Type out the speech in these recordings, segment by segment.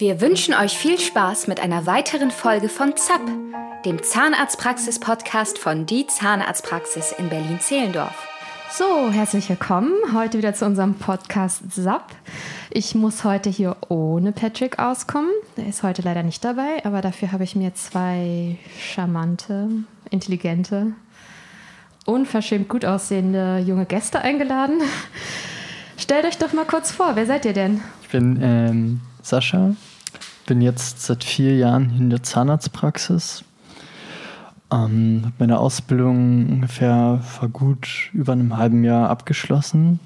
Wir wünschen euch viel Spaß mit einer weiteren Folge von ZAP, dem Zahnarztpraxis-Podcast von Die Zahnarztpraxis in Berlin-Zehlendorf. So, herzlich willkommen heute wieder zu unserem Podcast ZAP. Ich muss heute hier ohne Patrick auskommen. Er ist heute leider nicht dabei, aber dafür habe ich mir zwei charmante, intelligente, unverschämt gut aussehende junge Gäste eingeladen. Stellt euch doch mal kurz vor, wer seid ihr denn? Ich bin ähm, Sascha, bin jetzt seit vier Jahren in der Zahnarztpraxis. Ähm, habe meine Ausbildung ungefähr vor gut über einem halben Jahr abgeschlossen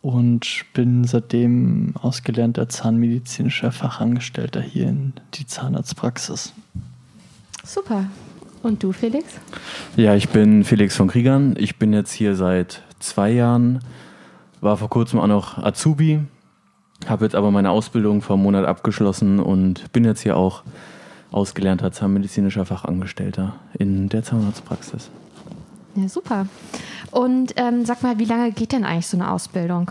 und bin seitdem ausgelernter zahnmedizinischer Fachangestellter hier in die Zahnarztpraxis. Super. Und du, Felix? Ja, ich bin Felix von Kriegern. Ich bin jetzt hier seit zwei Jahren war vor kurzem auch noch Azubi, habe jetzt aber meine Ausbildung vor einem Monat abgeschlossen und bin jetzt hier auch ausgelernter zahnmedizinischer Fachangestellter in der Zahnarztpraxis. Ja, super. Und ähm, sag mal, wie lange geht denn eigentlich so eine Ausbildung?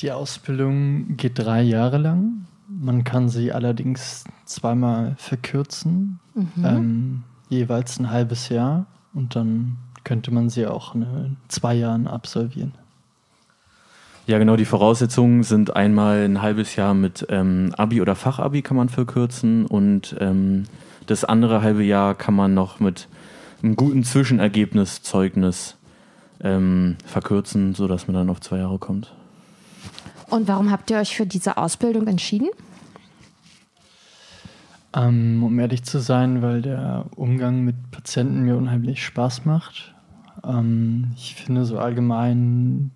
Die Ausbildung geht drei Jahre lang. Man kann sie allerdings zweimal verkürzen, mhm. ähm, jeweils ein halbes Jahr und dann könnte man sie auch in zwei Jahren absolvieren. Ja, genau. Die Voraussetzungen sind einmal ein halbes Jahr mit ähm, Abi oder Fachabi kann man verkürzen und ähm, das andere halbe Jahr kann man noch mit einem guten Zwischenergebniszeugnis ähm, verkürzen, sodass man dann auf zwei Jahre kommt. Und warum habt ihr euch für diese Ausbildung entschieden? Ähm, um ehrlich zu sein, weil der Umgang mit Patienten mir unheimlich Spaß macht. Ähm, ich finde so allgemein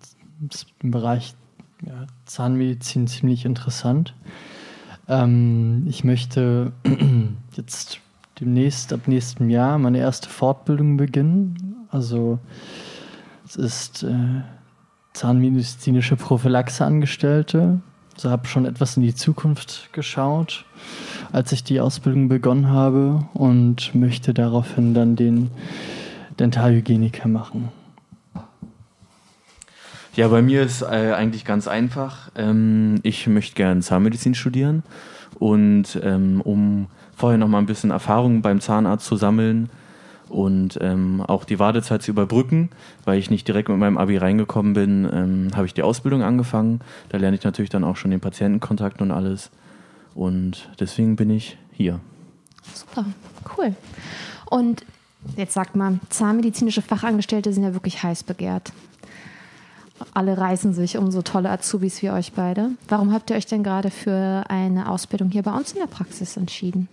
im Bereich ja, Zahnmedizin ziemlich interessant. Ähm, ich möchte jetzt demnächst, ab nächstem Jahr, meine erste Fortbildung beginnen. Also es ist äh, zahnmedizinische Prophylaxe-Angestellte. Also habe schon etwas in die Zukunft geschaut, als ich die Ausbildung begonnen habe und möchte daraufhin dann den Dentalhygieniker machen? Ja, bei mir ist äh, eigentlich ganz einfach. Ähm, ich möchte gerne Zahnmedizin studieren und ähm, um vorher noch mal ein bisschen Erfahrung beim Zahnarzt zu sammeln und ähm, auch die Wartezeit zu überbrücken, weil ich nicht direkt mit meinem Abi reingekommen bin, ähm, habe ich die Ausbildung angefangen. Da lerne ich natürlich dann auch schon den Patientenkontakt und alles. Und deswegen bin ich hier. Super, cool. Und jetzt sagt man, zahnmedizinische Fachangestellte sind ja wirklich heiß begehrt. Alle reißen sich um so tolle Azubis wie euch beide. Warum habt ihr euch denn gerade für eine Ausbildung hier bei uns in der Praxis entschieden?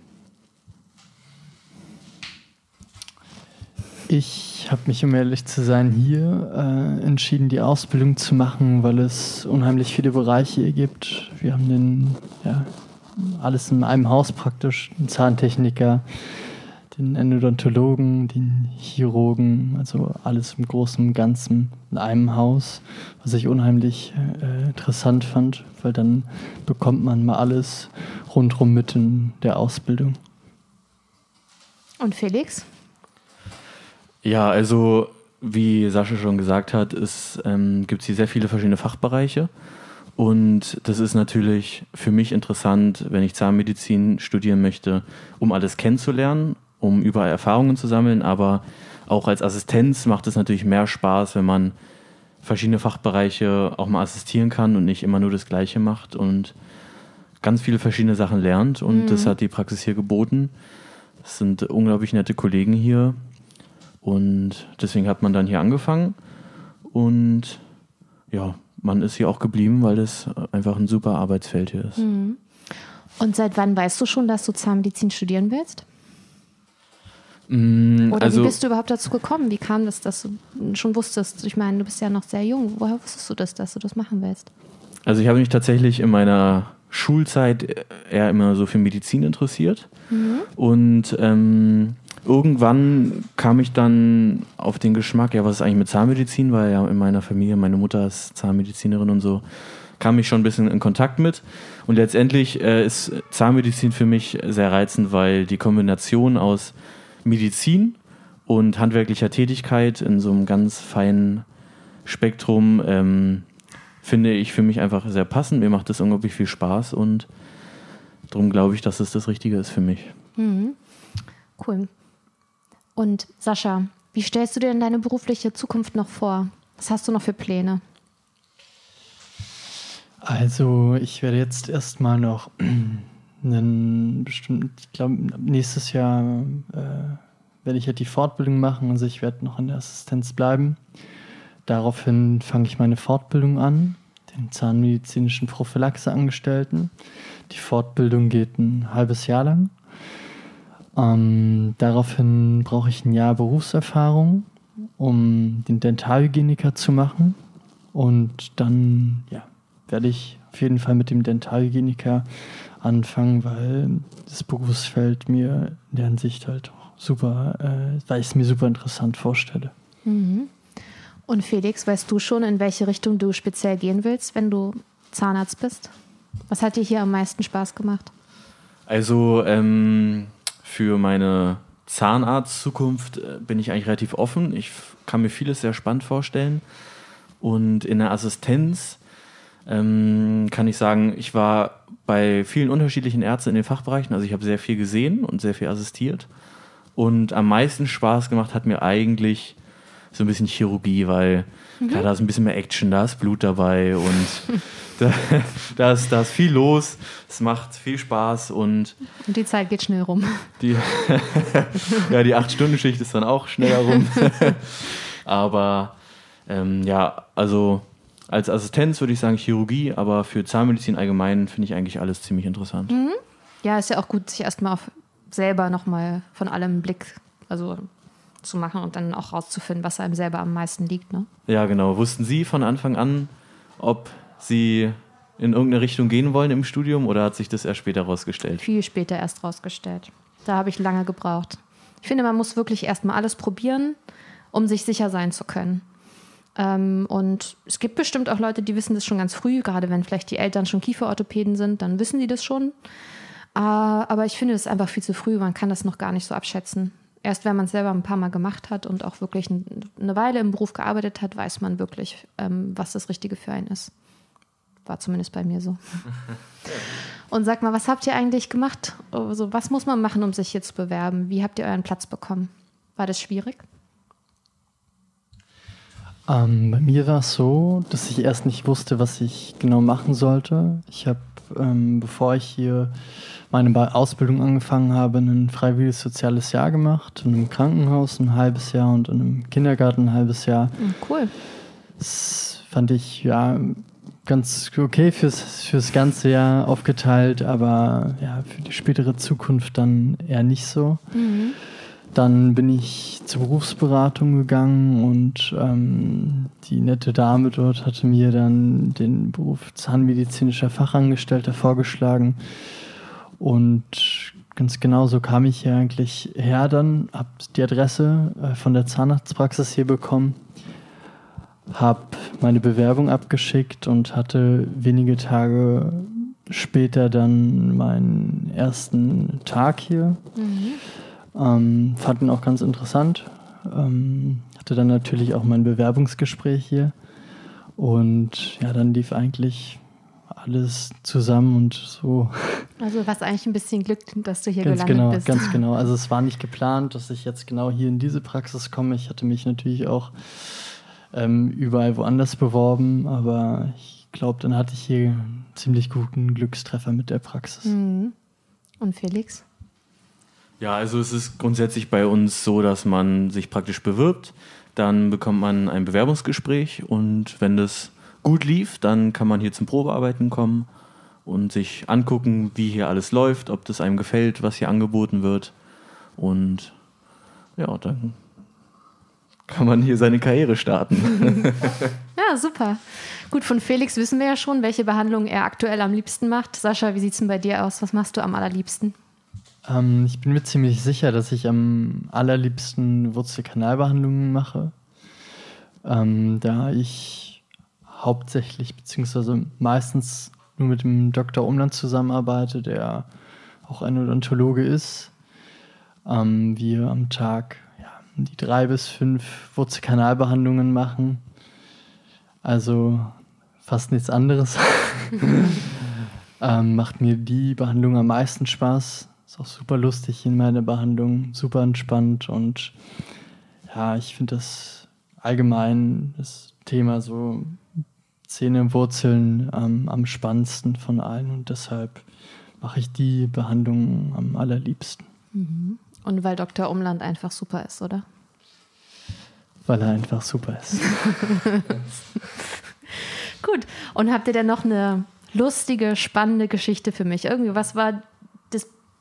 Ich habe mich, um ehrlich zu sein, hier äh, entschieden, die Ausbildung zu machen, weil es unheimlich viele Bereiche hier gibt. Wir haben den, ja, alles in einem Haus praktisch, einen Zahntechniker, den Endodontologen, den Chirurgen, also alles im Großen und Ganzen in einem Haus, was ich unheimlich äh, interessant fand, weil dann bekommt man mal alles rundherum mit in der Ausbildung. Und Felix? Ja, also wie Sascha schon gesagt hat, es ähm, gibt hier sehr viele verschiedene Fachbereiche. Und das ist natürlich für mich interessant, wenn ich Zahnmedizin studieren möchte, um alles kennenzulernen um überall Erfahrungen zu sammeln, aber auch als Assistenz macht es natürlich mehr Spaß, wenn man verschiedene Fachbereiche auch mal assistieren kann und nicht immer nur das Gleiche macht und ganz viele verschiedene Sachen lernt. Und mhm. das hat die Praxis hier geboten. Es sind unglaublich nette Kollegen hier und deswegen hat man dann hier angefangen und ja, man ist hier auch geblieben, weil es einfach ein super Arbeitsfeld hier ist. Mhm. Und seit wann weißt du schon, dass du Zahnmedizin studieren willst? Mm, Oder also, wie bist du überhaupt dazu gekommen? Wie kam das, dass du schon wusstest? Ich meine, du bist ja noch sehr jung. Woher wusstest du das, dass du das machen willst? Also ich habe mich tatsächlich in meiner Schulzeit eher immer so für Medizin interessiert. Mhm. Und ähm, irgendwann kam ich dann auf den Geschmack, ja, was ist eigentlich mit Zahnmedizin? Weil ja in meiner Familie, meine Mutter ist Zahnmedizinerin und so, kam ich schon ein bisschen in Kontakt mit. Und letztendlich äh, ist Zahnmedizin für mich sehr reizend, weil die Kombination aus Medizin und handwerklicher Tätigkeit in so einem ganz feinen Spektrum ähm, finde ich für mich einfach sehr passend. Mir macht das unglaublich viel Spaß und darum glaube ich, dass es das Richtige ist für mich. Mhm. Cool. Und Sascha, wie stellst du dir denn deine berufliche Zukunft noch vor? Was hast du noch für Pläne? Also, ich werde jetzt erstmal noch einen bestimmten, ich glaube, nächstes Jahr äh, werde ich halt die Fortbildung machen. Also, ich werde noch in der Assistenz bleiben. Daraufhin fange ich meine Fortbildung an, den zahnmedizinischen Prophylaxeangestellten. Die Fortbildung geht ein halbes Jahr lang. Ähm, daraufhin brauche ich ein Jahr Berufserfahrung, um den Dentalhygieniker zu machen. Und dann ja, werde ich auf jeden Fall mit dem Dentalhygieniker anfangen, weil das Berufsfeld mir in der Hinsicht halt auch super, äh, weil ich es mir super interessant vorstelle. Mhm. Und Felix, weißt du schon, in welche Richtung du speziell gehen willst, wenn du Zahnarzt bist? Was hat dir hier am meisten Spaß gemacht? Also ähm, für meine Zahnarzt-Zukunft äh, bin ich eigentlich relativ offen. Ich kann mir vieles sehr spannend vorstellen. Und in der Assistenz ähm, kann ich sagen, ich war bei vielen unterschiedlichen Ärzten in den Fachbereichen. Also ich habe sehr viel gesehen und sehr viel assistiert. Und am meisten Spaß gemacht hat mir eigentlich so ein bisschen Chirurgie, weil mhm. klar, da ist ein bisschen mehr Action, da ist Blut dabei und da, da, ist, da ist viel los. Es macht viel Spaß und. Und die Zeit geht schnell rum. Die, ja, die Acht-Stunden-Schicht ist dann auch schneller rum. Aber ähm, ja, also als Assistenz würde ich sagen Chirurgie, aber für Zahnmedizin allgemein finde ich eigentlich alles ziemlich interessant. Mhm. Ja, ist ja auch gut, sich erstmal auf selber nochmal von allem einen Blick also zu machen und dann auch rauszufinden, was einem selber am meisten liegt. Ne? Ja, genau. Wussten Sie von Anfang an, ob Sie in irgendeine Richtung gehen wollen im Studium oder hat sich das erst später rausgestellt? Viel später erst rausgestellt. Da habe ich lange gebraucht. Ich finde, man muss wirklich erstmal alles probieren, um sich sicher sein zu können. Ähm, und es gibt bestimmt auch Leute, die wissen das schon ganz früh, gerade wenn vielleicht die Eltern schon Kieferorthopäden sind, dann wissen die das schon. Äh, aber ich finde es einfach viel zu früh, man kann das noch gar nicht so abschätzen. Erst wenn man es selber ein paar Mal gemacht hat und auch wirklich eine Weile im Beruf gearbeitet hat, weiß man wirklich, ähm, was das Richtige für einen ist. War zumindest bei mir so. Und sag mal, was habt ihr eigentlich gemacht? Also, was muss man machen, um sich hier zu bewerben? Wie habt ihr euren Platz bekommen? War das schwierig? Ähm, bei mir war es so, dass ich erst nicht wusste, was ich genau machen sollte. Ich habe, ähm, bevor ich hier meine Ausbildung angefangen habe, ein freiwilliges soziales Jahr gemacht, in einem Krankenhaus ein halbes Jahr und in einem Kindergarten ein halbes Jahr. Hm, cool. Das fand ich ja ganz okay fürs, fürs ganze Jahr aufgeteilt, aber ja, für die spätere Zukunft dann eher nicht so. Mhm. Dann bin ich zur Berufsberatung gegangen und ähm, die nette Dame dort hatte mir dann den Beruf Zahnmedizinischer Fachangestellter vorgeschlagen. Und ganz genau so kam ich hier eigentlich her dann, habe die Adresse äh, von der Zahnarztpraxis hier bekommen, habe meine Bewerbung abgeschickt und hatte wenige Tage später dann meinen ersten Tag hier. Mhm. Ähm, fand ihn auch ganz interessant. Ähm, hatte dann natürlich auch mein Bewerbungsgespräch hier. Und ja, dann lief eigentlich alles zusammen und so. Also was eigentlich ein bisschen Glück, dass du hier ganz gelandet genau, bist. Ganz genau. Also es war nicht geplant, dass ich jetzt genau hier in diese Praxis komme. Ich hatte mich natürlich auch ähm, überall woanders beworben, aber ich glaube, dann hatte ich hier einen ziemlich guten Glückstreffer mit der Praxis. Mhm. Und Felix? Ja, also es ist grundsätzlich bei uns so, dass man sich praktisch bewirbt, dann bekommt man ein Bewerbungsgespräch und wenn das gut lief, dann kann man hier zum Probearbeiten kommen und sich angucken, wie hier alles läuft, ob das einem gefällt, was hier angeboten wird. Und ja, dann kann man hier seine Karriere starten. ja, super. Gut, von Felix wissen wir ja schon, welche Behandlung er aktuell am liebsten macht. Sascha, wie sieht es denn bei dir aus? Was machst du am allerliebsten? Ähm, ich bin mir ziemlich sicher, dass ich am allerliebsten Wurzelkanalbehandlungen mache. Ähm, da ich hauptsächlich beziehungsweise meistens nur mit dem Dr. Umland zusammenarbeite, der auch ein Odontologe ist. Ähm, wir am Tag ja, die drei bis fünf Wurzelkanalbehandlungen machen. Also fast nichts anderes. ähm, macht mir die Behandlung am meisten Spaß. Ist auch super lustig in meiner Behandlung, super entspannt und ja, ich finde das allgemein das Thema so Zähne, Wurzeln ähm, am spannendsten von allen und deshalb mache ich die Behandlung am allerliebsten. Mhm. Und weil Dr. Umland einfach super ist, oder? Weil er einfach super ist. Gut. Und habt ihr denn noch eine lustige, spannende Geschichte für mich? Irgendwie, was war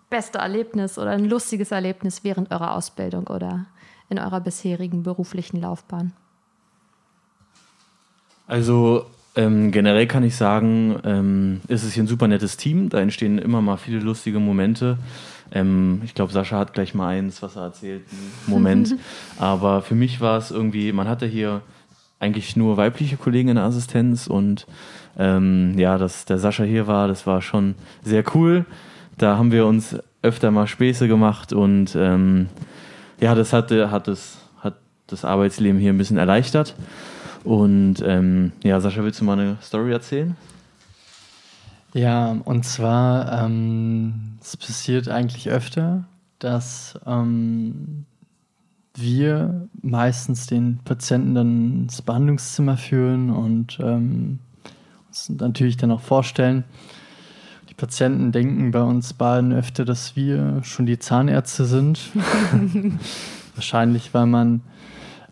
beste Erlebnis oder ein lustiges Erlebnis während eurer Ausbildung oder in eurer bisherigen beruflichen Laufbahn? Also ähm, generell kann ich sagen, ähm, ist es hier ein super nettes Team. Da entstehen immer mal viele lustige Momente. Ähm, ich glaube, Sascha hat gleich mal eins, was er erzählt, einen Moment. Aber für mich war es irgendwie, man hatte hier eigentlich nur weibliche Kollegen in der Assistenz und ähm, ja, dass der Sascha hier war, das war schon sehr cool. Da haben wir uns öfter mal Späße gemacht und ähm, ja, das hat, hat, das, hat das Arbeitsleben hier ein bisschen erleichtert. Und ähm, ja, Sascha, willst du mal eine Story erzählen? Ja, und zwar, ähm, es passiert eigentlich öfter, dass ähm, wir meistens den Patienten dann ins Behandlungszimmer führen und ähm, uns natürlich dann auch vorstellen. Patienten denken bei uns beiden öfter, dass wir schon die Zahnärzte sind. Wahrscheinlich, weil man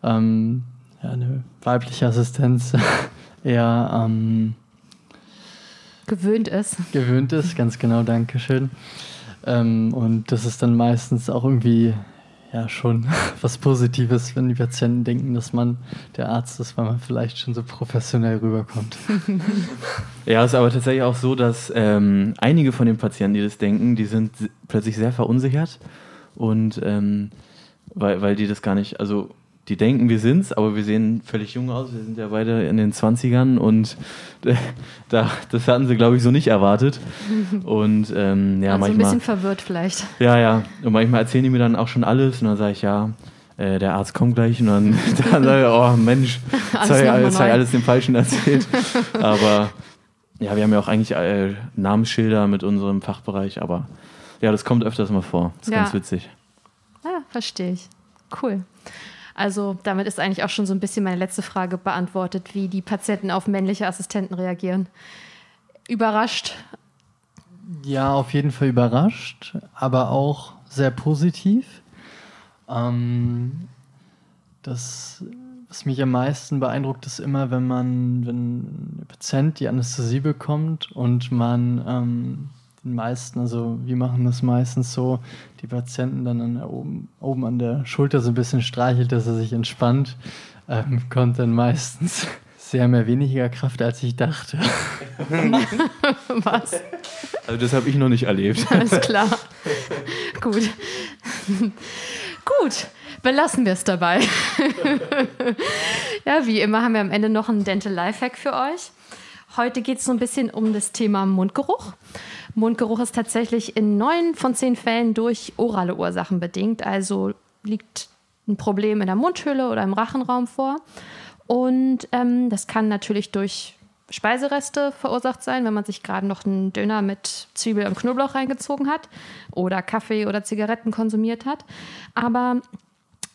ähm, ja, eine weibliche Assistenz eher ähm, gewöhnt ist. Gewöhnt ist, ganz genau, danke schön. Ähm, und das ist dann meistens auch irgendwie ja schon was Positives, wenn die Patienten denken, dass man der Arzt ist, weil man vielleicht schon so professionell rüberkommt. ja, ist aber tatsächlich auch so, dass ähm, einige von den Patienten, die das denken, die sind plötzlich sehr verunsichert und ähm, weil, weil die das gar nicht, also die denken, wir sind's, aber wir sehen völlig jung aus. Wir sind ja beide in den 20ern und da, das hatten sie, glaube ich, so nicht erwartet. Und ähm, ja, also manchmal. ein bisschen verwirrt vielleicht. Ja, ja. Und manchmal erzählen die mir dann auch schon alles und dann sage ich, ja, äh, der Arzt kommt gleich und dann, dann sage ich, oh Mensch, jetzt habe ich alles dem Falschen erzählt. aber ja, wir haben ja auch eigentlich äh, Namensschilder mit unserem Fachbereich, aber ja, das kommt öfters mal vor. Das ist ja. ganz witzig. Ja, verstehe ich. Cool. Also damit ist eigentlich auch schon so ein bisschen meine letzte Frage beantwortet, wie die Patienten auf männliche Assistenten reagieren. Überrascht? Ja, auf jeden Fall überrascht, aber auch sehr positiv. Ähm, das, was mich am meisten beeindruckt, ist immer, wenn man, wenn der Patient die Anästhesie bekommt und man ähm, den meisten, also wir machen das meistens so, die Patienten dann an oben, oben an der Schulter so ein bisschen streichelt, dass er sich entspannt, ähm, kommt dann meistens sehr mehr weniger Kraft, als ich dachte. Was? Also das habe ich noch nicht erlebt. Alles klar. Gut. Gut, belassen wir es dabei. ja, wie immer haben wir am Ende noch einen Dental Lifehack für euch. Heute geht es so ein bisschen um das Thema Mundgeruch. Mundgeruch ist tatsächlich in neun von zehn Fällen durch orale Ursachen bedingt. Also liegt ein Problem in der Mundhöhle oder im Rachenraum vor. Und ähm, das kann natürlich durch Speisereste verursacht sein, wenn man sich gerade noch einen Döner mit Zwiebel und Knoblauch reingezogen hat oder Kaffee oder Zigaretten konsumiert hat. Aber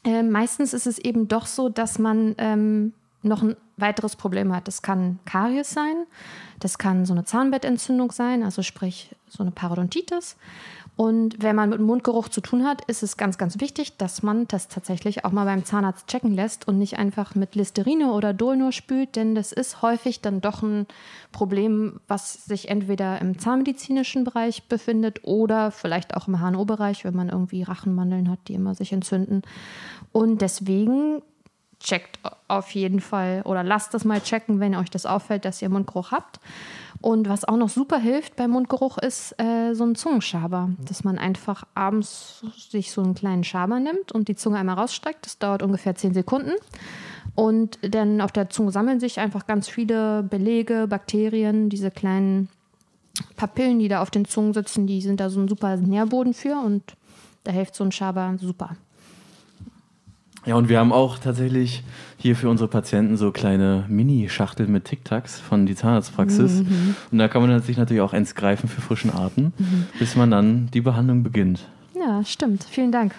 äh, meistens ist es eben doch so, dass man ähm, noch ein weiteres Problem hat. Das kann Karies sein, das kann so eine Zahnbettentzündung sein, also sprich so eine Parodontitis. Und wenn man mit Mundgeruch zu tun hat, ist es ganz, ganz wichtig, dass man das tatsächlich auch mal beim Zahnarzt checken lässt und nicht einfach mit Listerine oder Dol nur spült, denn das ist häufig dann doch ein Problem, was sich entweder im zahnmedizinischen Bereich befindet oder vielleicht auch im HNO-Bereich, wenn man irgendwie Rachenmandeln hat, die immer sich entzünden. Und deswegen checkt auf jeden Fall oder lasst das mal checken, wenn euch das auffällt, dass ihr Mundgeruch habt. Und was auch noch super hilft beim Mundgeruch ist äh, so ein Zungenschaber, dass man einfach abends sich so einen kleinen Schaber nimmt und die Zunge einmal rausstreckt. Das dauert ungefähr 10 Sekunden. Und dann auf der Zunge sammeln sich einfach ganz viele Belege, Bakterien, diese kleinen Papillen, die da auf den Zungen sitzen, die sind da so ein super Nährboden für und da hilft so ein Schaber super. Ja, und wir haben auch tatsächlich hier für unsere Patienten so kleine Mini-Schachteln mit Tic-Tacs von die Zahnarztpraxis. Mhm. Und da kann man sich natürlich auch eins greifen für frischen Atem, Mhm. bis man dann die Behandlung beginnt. Ja, stimmt. Vielen Dank.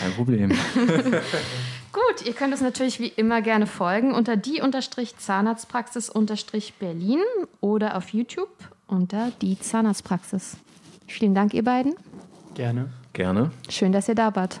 Kein Problem. Gut, ihr könnt uns natürlich wie immer gerne folgen unter die Zahnarztpraxis Berlin oder auf YouTube unter die Zahnarztpraxis. Vielen Dank, ihr beiden. Gerne. Gerne. Schön, dass ihr da wart.